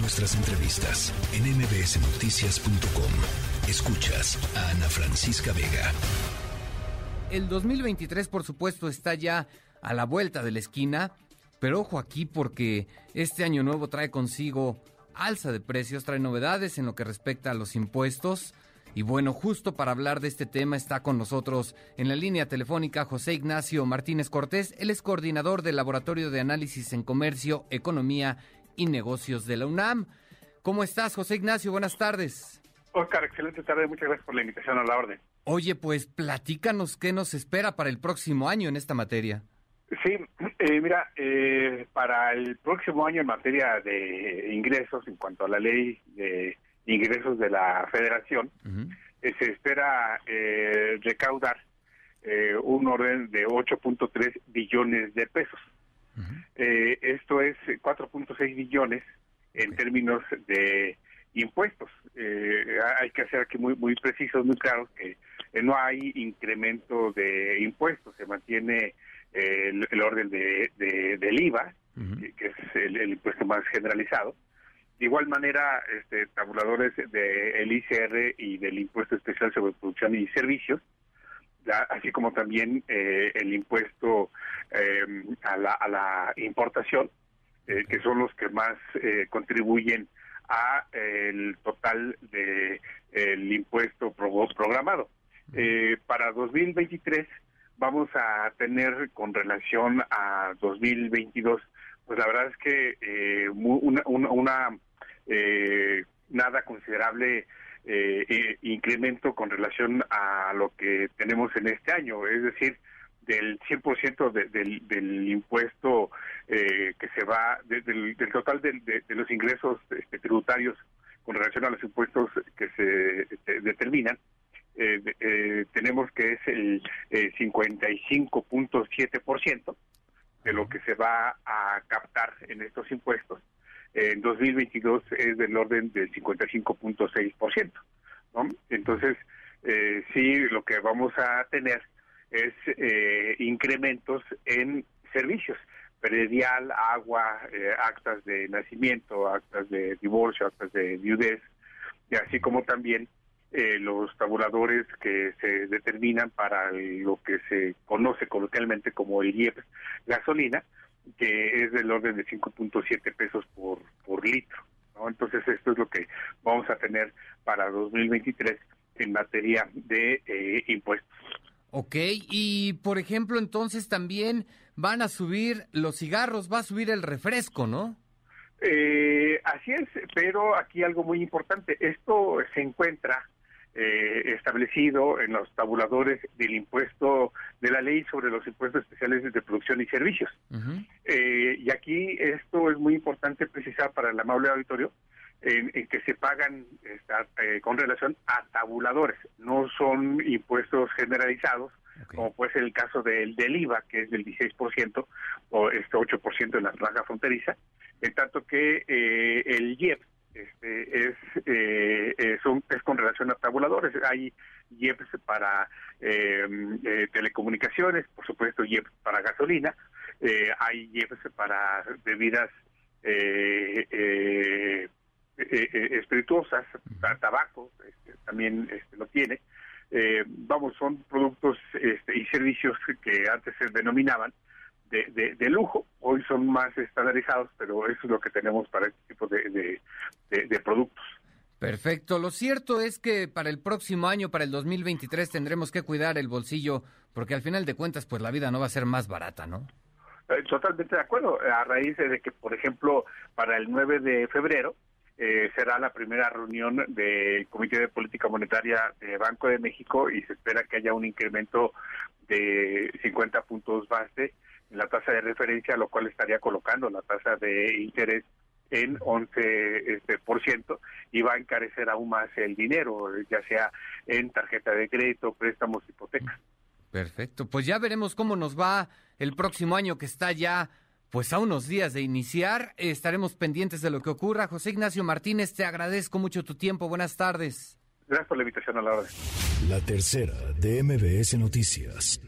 nuestras entrevistas en mbsnoticias.com. Escuchas a Ana Francisca Vega. El 2023, por supuesto, está ya a la vuelta de la esquina, pero ojo aquí porque este año nuevo trae consigo alza de precios, trae novedades en lo que respecta a los impuestos. Y bueno, justo para hablar de este tema está con nosotros en la línea telefónica José Ignacio Martínez Cortés. Él es coordinador del Laboratorio de Análisis en Comercio, Economía y Negocios de la UNAM. ¿Cómo estás, José Ignacio? Buenas tardes. Oscar, excelente tarde. Muchas gracias por la invitación a la orden. Oye, pues platícanos qué nos espera para el próximo año en esta materia. Sí, eh, mira, eh, para el próximo año en materia de ingresos, en cuanto a la ley de ingresos de la federación, eh, se espera recaudar un orden de 8.3 billones de pesos. Esto es 4.6 billones en términos de impuestos. hay que hacer aquí muy, muy precisos, muy claros, que no hay incremento de impuestos, se mantiene el, orden de, del IVA, que, es el, impuesto más generalizado. De igual manera, este, tabuladores del ICR y del impuesto especial sobre producción y servicios, así como también eh, el impuesto em, a, la, a la importación, eh, que son los que más eh, contribuyen a el total de el impuesto programado. para 2023 vamos a tener con relación a 2022, pues la verdad es que eh, una, una, eh, nada considerable eh, incremento con relación a lo que tenemos en este año, es decir, del 100% del, del impuesto que se va, del, total de, los ingresos este, tributarios con relación a los impuestos que se este, determinan, eh, eh, tenemos que es el 55.7% de lo que se va a captar en estos impuestos. En 2022 es del orden del 55.6%. ¿no? Entonces, eh, sí, lo que vamos a tener es eh, incrementos en servicios, predial, agua, actas de nacimiento, actas de divorcio, actas de viudez, y así como también eh, los tabuladores que se determinan para lo que se conoce coloquialmente como el IEP gasolina, que es del orden de 5.7 pesos por, por litro. ¿no? Entonces esto es lo que vamos a tener para 2023 en materia de eh, impuestos. Ok, y por ejemplo entonces también van a subir los cigarros, va a subir el refresco, ¿no? Eh, así es, pero aquí algo muy importante, esto se encuentra eh, establecido en los tabuladores del impuesto de la ley sobre los impuestos especiales de producción y servicios. Eh, y aquí esto es muy importante precisar para el amable auditorio, en, que se pagan eh, con relación a tabuladores, no son impuestos generalizados, como puede ser el caso del, del IVA, que es del 16% o este 8% en la franja fronteriza, en tanto que el IEP, este, es, eh, relación a tabuladores. Hay IEPs para em, eh, telecomunicaciones, por supuesto IEPs para gasolina, eh, hay IEPs para bebidas eh, espirituosas, tabaco, este, también este, lo tiene. vamos, son productos este, y servicios que antes se denominaban de, de, lujo, hoy son más estandarizados, pero eso es lo que tenemos para este tipo de, de, productos. Perfecto. Lo cierto es que para el próximo año, para el 2023, tendremos que cuidar el bolsillo, porque al final de cuentas, pues la vida no va a ser más barata, ¿no? Eh, totalmente de acuerdo. A raíz de que, por ejemplo, para el 9 de febrero eh, será la primera reunión del Comité de Política Monetaria de Banco de México y se espera que haya un incremento de 50 puntos base la tasa de referencia, lo cual estaría colocando la tasa de interés en 11% este, por ciento, y va a encarecer aún más el dinero, ya sea en tarjeta de crédito, préstamos, hipotecas. Perfecto, pues ya veremos cómo nos va el próximo año que está ya pues a unos días de iniciar. Estaremos pendientes de lo que ocurra. José Ignacio Martínez, te agradezco mucho tu tiempo. Buenas tardes. Gracias por la invitación a la hora. La tercera de MBS Noticias.